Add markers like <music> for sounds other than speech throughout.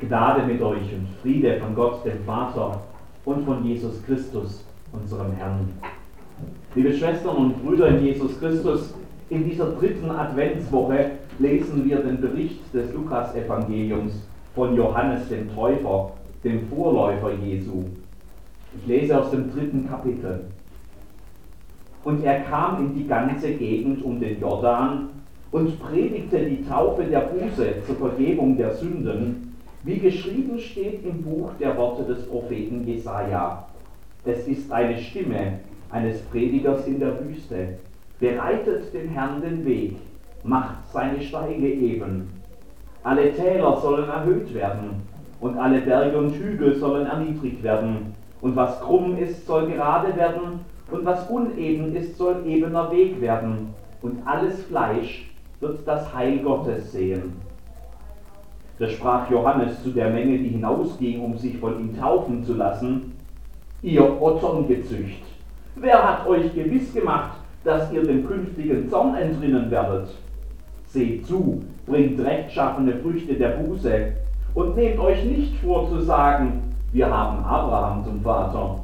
Gnade mit euch und Friede von Gott, dem Vater und von Jesus Christus, unserem Herrn. Liebe Schwestern und Brüder in Jesus Christus, in dieser dritten Adventswoche lesen wir den Bericht des Lukas-Evangeliums von Johannes dem Täufer, dem Vorläufer Jesu. Ich lese aus dem dritten Kapitel. Und er kam in die ganze Gegend um den Jordan und predigte die Taufe der Buße zur Vergebung der Sünden wie geschrieben steht im Buch der Worte des Propheten Jesaja. Es ist eine Stimme eines Predigers in der Wüste. Bereitet dem Herrn den Weg, macht seine Steige eben. Alle Täler sollen erhöht werden und alle Berge und Hügel sollen erniedrigt werden. Und was krumm ist, soll gerade werden und was uneben ist, soll ebener Weg werden. Und alles Fleisch wird das Heil Gottes sehen. Da sprach Johannes zu der Menge, die hinausging, um sich von ihm taufen zu lassen, ihr Otterngezücht, wer hat euch gewiss gemacht, dass ihr dem künftigen Zorn entrinnen werdet? Seht zu, bringt rechtschaffene Früchte der Buße und nehmt euch nicht vor zu sagen, wir haben Abraham zum Vater.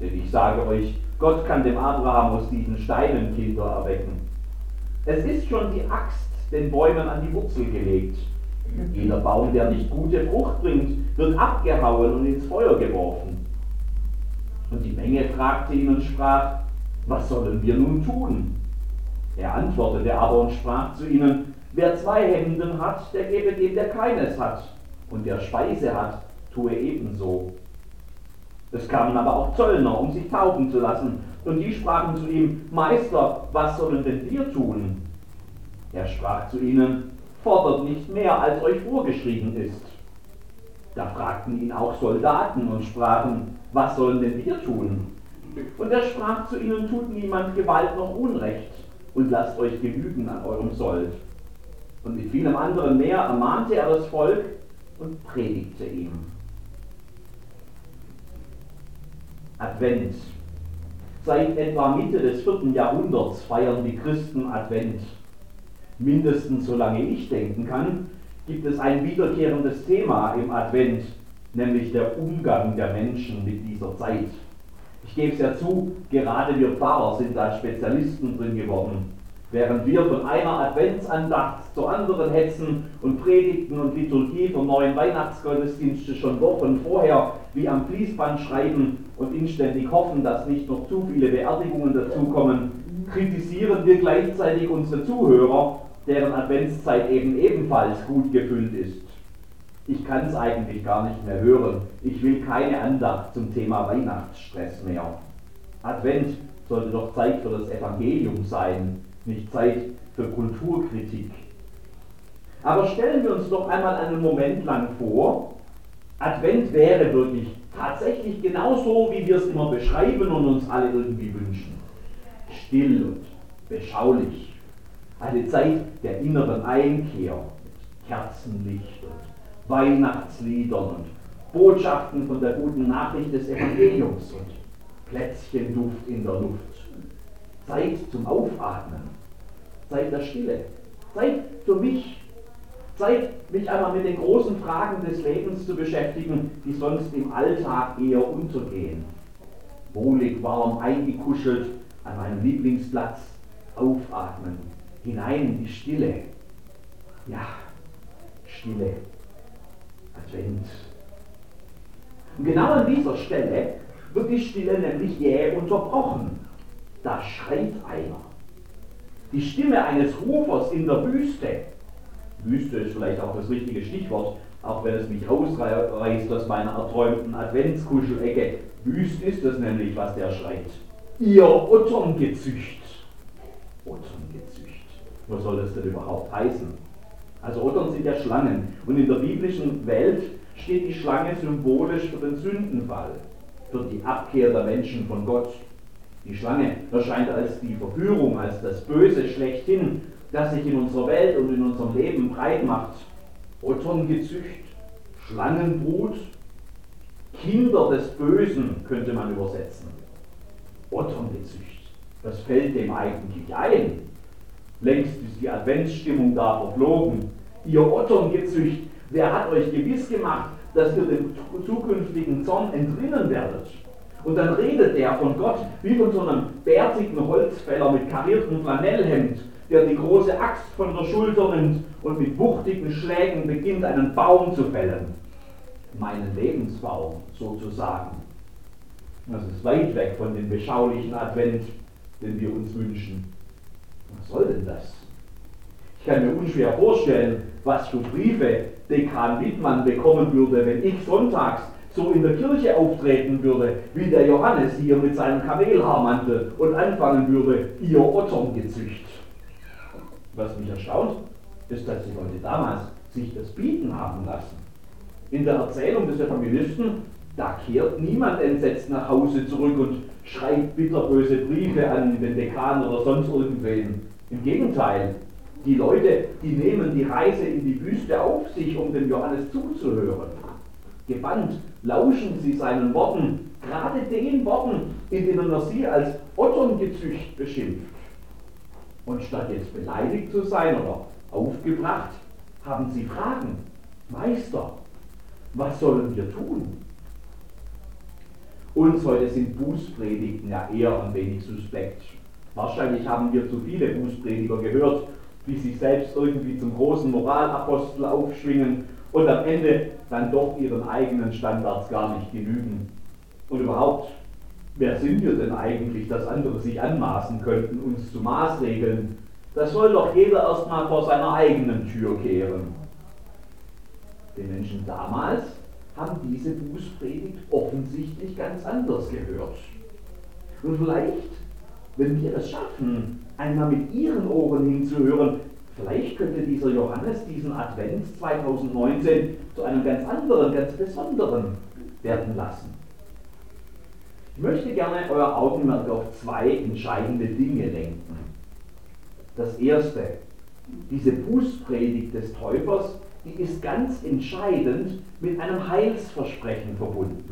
Denn ich sage euch, Gott kann dem Abraham aus diesen Steinen Kinder erwecken. Es ist schon die Axt den Bäumen an die Wurzel gelegt. Jeder Baum, der nicht gute Frucht bringt, wird abgehauen und ins Feuer geworfen. Und die Menge fragte ihn und sprach, was sollen wir nun tun? Er antwortete aber und sprach zu ihnen, wer zwei Hemden hat, der gebe dem, der keines hat, und der Speise hat, tue ebenso. Es kamen aber auch Zöllner, um sich taufen zu lassen, und die sprachen zu ihm, Meister, was sollen denn wir tun? Er sprach zu ihnen, fordert nicht mehr, als euch vorgeschrieben ist. Da fragten ihn auch Soldaten und sprachen, was sollen denn wir tun? Und er sprach zu ihnen, tut niemand Gewalt noch Unrecht und lasst euch genügen an eurem Sold. Und mit vielem anderen mehr ermahnte er das Volk und predigte ihm. Advent. Seit etwa Mitte des vierten Jahrhunderts feiern die Christen Advent mindestens solange ich denken kann, gibt es ein wiederkehrendes Thema im Advent, nämlich der Umgang der Menschen mit dieser Zeit. Ich gebe es ja zu, gerade wir Pfarrer sind da Spezialisten drin geworden. Während wir von einer Adventsandacht zur anderen hetzen und Predigten und Liturgie vom neuen Weihnachtsgottesdienste schon Wochen vorher wie am Fließband schreiben und inständig hoffen, dass nicht noch zu viele Beerdigungen dazukommen, kritisieren wir gleichzeitig unsere Zuhörer deren Adventszeit eben ebenfalls gut gefüllt ist. Ich kann es eigentlich gar nicht mehr hören. Ich will keine Andacht zum Thema Weihnachtsstress mehr. Advent sollte doch Zeit für das Evangelium sein, nicht Zeit für Kulturkritik. Aber stellen wir uns doch einmal einen Moment lang vor, Advent wäre wirklich tatsächlich genauso, wie wir es immer beschreiben und uns alle irgendwie wünschen. Still und beschaulich eine Zeit der inneren Einkehr mit Kerzenlicht und Weihnachtsliedern und Botschaften von der guten Nachricht des Evangeliums und Plätzchenduft in der Luft. Zeit zum Aufatmen, Zeit der Stille, Zeit für mich, Zeit, mich einmal mit den großen Fragen des Lebens zu beschäftigen, die sonst im Alltag eher untergehen. Wohlig warm eingekuschelt an meinem Lieblingsplatz, aufatmen, hinein in die Stille. Ja, Stille, Advent. Und genau an dieser Stelle wird die Stille nämlich jäh unterbrochen. Da schreit einer. Die Stimme eines Rufers in der Wüste. Wüste ist vielleicht auch das richtige Stichwort, auch wenn es mich rausreißt aus meiner erträumten Adventskuschelecke. Wüst ist es nämlich, was der schreit. Ihr Otterngezücht. Otterngezücht. Was soll das denn überhaupt heißen? Also Ottern sind ja Schlangen. Und in der biblischen Welt steht die Schlange symbolisch für den Sündenfall, für die Abkehr der Menschen von Gott. Die Schlange erscheint als die Verführung, als das Böse schlechthin, das sich in unserer Welt und in unserem Leben breit macht. Otterngezücht, Schlangenbrut, Kinder des Bösen könnte man übersetzen. Otterngezücht, das fällt dem eigentlich ein. Längst ist die Adventsstimmung da verflogen. Ihr Otterngezücht, Wer hat euch gewiss gemacht, dass ihr dem zukünftigen Zorn entrinnen werdet? Und dann redet er von Gott wie von so einem bärtigen Holzfäller mit kariertem Flanellhemd, der die große Axt von der Schulter nimmt und mit wuchtigen Schlägen beginnt, einen Baum zu fällen. Meinen Lebensbaum sozusagen. Das ist weit weg von dem beschaulichen Advent, den wir uns wünschen. Was soll denn das? Ich kann mir unschwer vorstellen, was für Briefe Dekan Wittmann bekommen würde, wenn ich sonntags so in der Kirche auftreten würde, wie der Johannes hier mit seinem Kamelhaarmantel und anfangen würde, ihr Otterngezücht. Was mich erstaunt, ist, dass die Leute damals sich das bieten haben lassen. In der Erzählung des Evangelisten, da kehrt niemand entsetzt nach Hause zurück und schreibt bitterböse Briefe an den Dekan oder sonst irgendwen. Im Gegenteil, die Leute, die nehmen die Reise in die Wüste auf sich, um dem Johannes zuzuhören. Gebannt lauschen sie seinen Worten, gerade den Worten, in denen er sie als Otterngezücht beschimpft. Und statt jetzt beleidigt zu sein oder aufgebracht, haben sie Fragen. Meister, was sollen wir tun? Uns heute sind Bußpredigten ja eher ein wenig suspekt. Wahrscheinlich haben wir zu viele Bußprediger gehört, die sich selbst irgendwie zum großen Moralapostel aufschwingen und am Ende dann doch ihren eigenen Standards gar nicht genügen. Und überhaupt, wer sind wir denn eigentlich, dass andere sich anmaßen könnten, uns zu maßregeln? Das soll doch jeder erstmal vor seiner eigenen Tür kehren. Die Menschen damals haben diese Bußpredigt offensichtlich ganz anders gehört. Und vielleicht, wenn wir es schaffen, einmal mit ihren Ohren hinzuhören, vielleicht könnte dieser Johannes diesen Advent 2019 zu einem ganz anderen, ganz besonderen werden lassen. Ich möchte gerne euer Augenmerk auf zwei entscheidende Dinge lenken. Das erste, diese Bußpredigt des Täufers, die ist ganz entscheidend mit einem Heilsversprechen verbunden.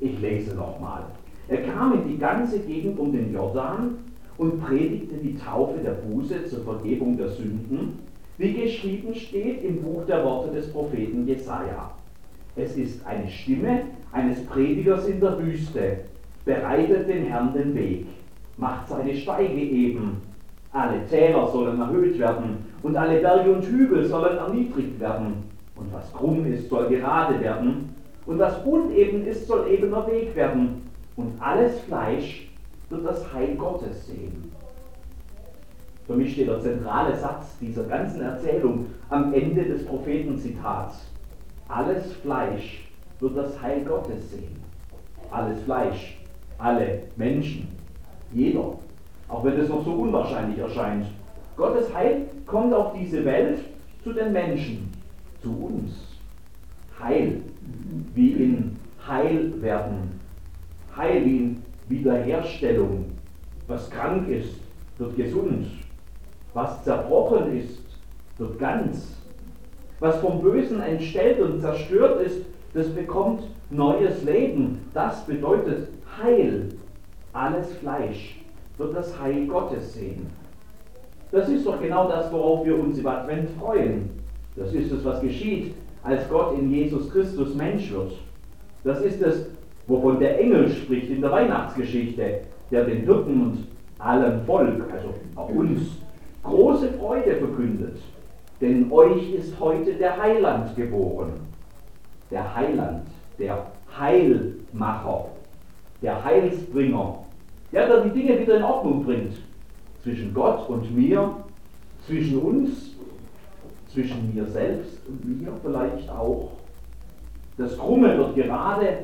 Ich lese nochmal. Er kam in die ganze Gegend um den Jordan und predigte die Taufe der Buße zur Vergebung der Sünden, wie geschrieben steht im Buch der Worte des Propheten Jesaja. Es ist eine Stimme eines Predigers in der Wüste, bereitet den Herrn den Weg, macht seine Steige eben. Alle Täler sollen erhöht werden und alle Berge und Hügel sollen erniedrigt werden. Und was krumm ist, soll gerade werden. Und was uneben ist, soll ebener Weg werden. Und alles Fleisch wird das Heil Gottes sehen. Für mich steht der zentrale Satz dieser ganzen Erzählung am Ende des Prophetenzitats. Alles Fleisch wird das Heil Gottes sehen. Alles Fleisch, alle Menschen, jeder, auch wenn es noch so unwahrscheinlich erscheint. Gottes Heil kommt auf diese Welt zu den Menschen, zu uns. Heil, wie in Heil werden. Heil wie in Wiederherstellung. Was krank ist, wird gesund. Was zerbrochen ist, wird ganz. Was vom Bösen entstellt und zerstört ist, das bekommt neues Leben. Das bedeutet Heil. Alles Fleisch wird das Heil Gottes sehen. Das ist doch genau das, worauf wir uns im Advent freuen. Das ist es, was geschieht, als Gott in Jesus Christus Mensch wird. Das ist es, wovon der Engel spricht in der Weihnachtsgeschichte, der den Hirten und allem Volk, also auch uns, große Freude verkündet. Denn euch ist heute der Heiland geboren. Der Heiland, der Heilmacher, der Heilsbringer, der, der die Dinge wieder in Ordnung bringt. Zwischen Gott und mir, zwischen uns, zwischen mir selbst und mir vielleicht auch. Das Krumme wird gerade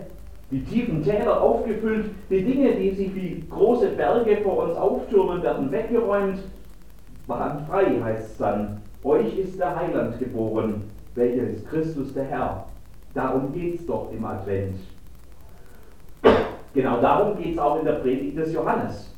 die tiefen Täler aufgefüllt, die Dinge, die sich wie große Berge vor uns auftürmen, werden weggeräumt. Brandfrei heißt es dann, euch ist der Heiland geboren, welcher ist Christus der Herr. Darum geht es doch im Advent. Genau darum geht es auch in der Predigt des Johannes.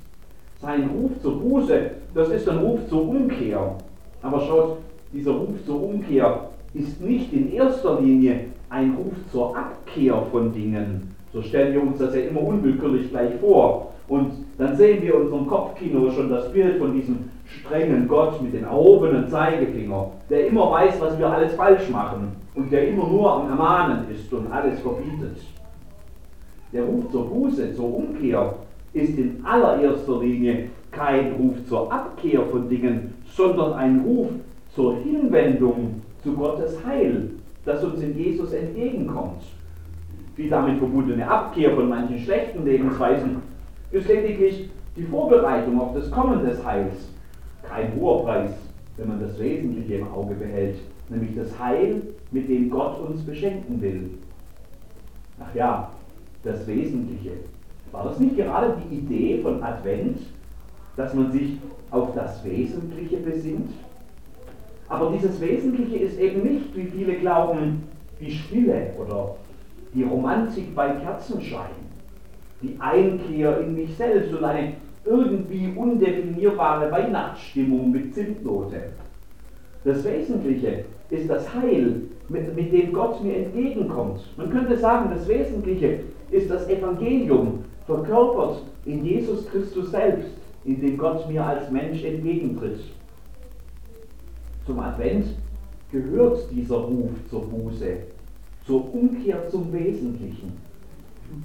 Sein Ruf zur Buße, das ist ein Ruf zur Umkehr. Aber schaut, dieser Ruf zur Umkehr ist nicht in erster Linie ein Ruf zur Abkehr von Dingen, so stellen wir uns das ja immer unwillkürlich gleich vor. Und dann sehen wir in unserem Kopfkino schon das Bild von diesem strengen Gott mit dem erhobenen Zeigefinger, der immer weiß, was wir alles falsch machen und der immer nur am Ermahnen ist und alles verbietet. Der Ruf zur Buße, zur Umkehr ist in allererster Linie kein Ruf zur Abkehr von Dingen, sondern ein Ruf zur Hinwendung zu Gottes Heil, das uns in Jesus entgegenkommt. Die damit verbundene Abkehr von manchen schlechten Lebensweisen ist lediglich die Vorbereitung auf das Kommen des Heils. Kein hoher Preis, wenn man das Wesentliche im Auge behält, nämlich das Heil, mit dem Gott uns beschenken will. Ach ja, das Wesentliche. War das nicht gerade die Idee von Advent, dass man sich auf das Wesentliche besinnt? Aber dieses Wesentliche ist eben nicht, wie viele glauben, die Stille oder die Romantik bei Kerzenschein, die Einkehr in mich selbst und eine irgendwie undefinierbare Weihnachtsstimmung mit Zimtnote. Das Wesentliche ist das Heil, mit, mit dem Gott mir entgegenkommt. Man könnte sagen, das Wesentliche ist das Evangelium, verkörpert in Jesus Christus selbst, in dem Gott mir als Mensch entgegentritt. Zum Advent gehört dieser Ruf zur Buße, zur Umkehr zum Wesentlichen.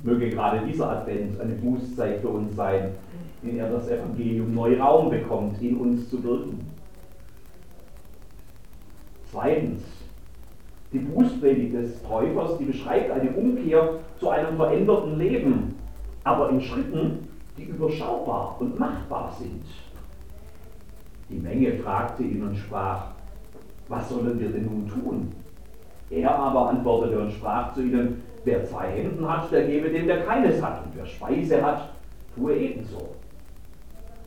Möge gerade dieser Advent eine Bußzeit für uns sein, in der das Evangelium neu Raum bekommt, in uns zu wirken. Zweitens, die Bußpredigt des Täufers, die beschreibt eine Umkehr zu einem veränderten Leben, aber in Schritten, die überschaubar und machbar sind. Die Menge fragte ihn und sprach, was sollen wir denn nun tun? Er aber antwortete und sprach zu ihnen, wer zwei Händen hat, der gebe dem, der keines hat, und wer Speise hat, tue ebenso.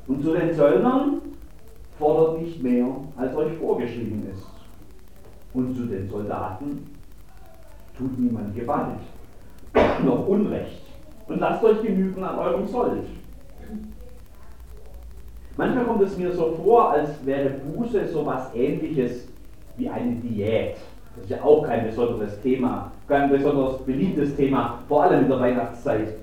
Und zu den Zöllnern fordert nicht mehr, als euch vorgeschrieben ist. Und zu den Soldaten tut niemand Gewalt, <clears throat> noch Unrecht, und lasst euch genügen an eurem Sold. Manchmal kommt es mir so vor, als wäre Buße so etwas ähnliches wie eine Diät. Das ist ja auch kein besonderes Thema, kein besonders beliebtes Thema, vor allem in der Weihnachtszeit.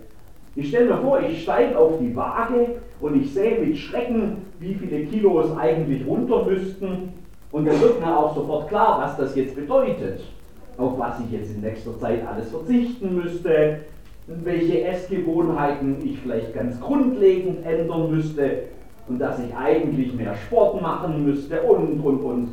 Ich stelle mir vor, ich steige auf die Waage und ich sehe mit Schrecken, wie viele Kilos eigentlich runter müssten. Und dann wird mir auch sofort klar, was das jetzt bedeutet. Auf was ich jetzt in nächster Zeit alles verzichten müsste, welche Essgewohnheiten ich vielleicht ganz grundlegend ändern müsste und dass ich eigentlich mehr Sport machen müsste und, und, und.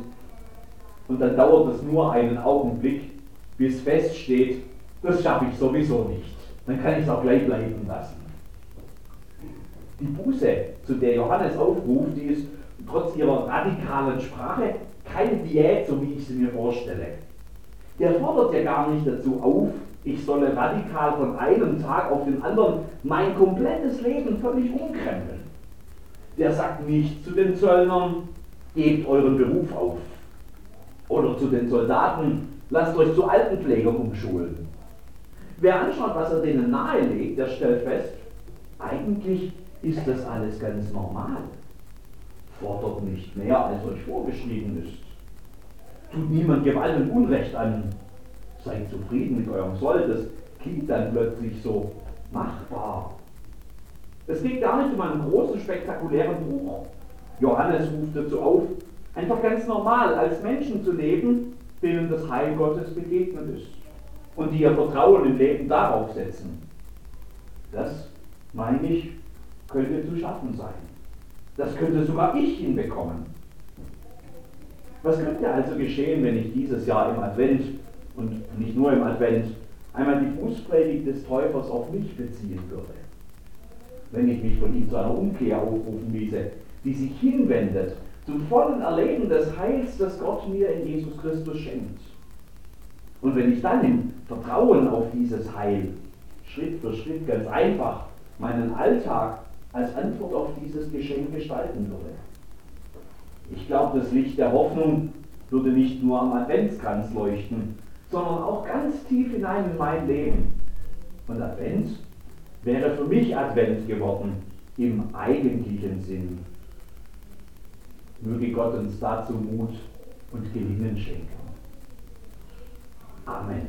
Und dann dauert es nur einen Augenblick, bis feststeht, das schaffe ich sowieso nicht. Dann kann ich es auch gleich bleiben lassen. Die Buße, zu der Johannes aufruft, die ist trotz ihrer radikalen Sprache keine Diät, so wie ich sie mir vorstelle. Der fordert ja gar nicht dazu auf, ich solle radikal von einem Tag auf den anderen mein komplettes Leben völlig umkrempeln. Der sagt nicht zu den Zöllnern, gebt euren Beruf auf. Oder zu den Soldaten, lasst euch zu Altenpflegern umschulen. Wer anschaut, was er denen nahelegt, der stellt fest, eigentlich ist das alles ganz normal. Fordert nicht mehr, als euch vorgeschrieben ist. Tut niemand Gewalt und Unrecht an. Seid zufrieden mit eurem Soll. Das klingt dann plötzlich so machbar. Es geht gar nicht um einen großen, spektakulären Buch. Johannes ruft dazu auf, einfach ganz normal als Menschen zu leben, denen das Heil Gottes begegnet ist und die ihr Vertrauen im Leben darauf setzen. Das, meine ich, könnte zu schaffen sein. Das könnte sogar ich hinbekommen. Was könnte also geschehen, wenn ich dieses Jahr im Advent und nicht nur im Advent einmal die Bußpredigt des Täufers auf mich beziehen würde? Wenn ich mich von ihm zu einer Umkehr aufrufen ließe, die sich hinwendet zum vollen Erleben des Heils, das Gott mir in Jesus Christus schenkt. Und wenn ich dann im Vertrauen auf dieses Heil Schritt für Schritt ganz einfach meinen Alltag als Antwort auf dieses Geschenk gestalten würde. Ich glaube, das Licht der Hoffnung würde nicht nur am Adventskranz leuchten, sondern auch ganz tief hinein in mein Leben. Und Advent wäre für mich Advent geworden im eigentlichen Sinn. Möge Gott uns dazu Mut und Gelingen schenken. Amen.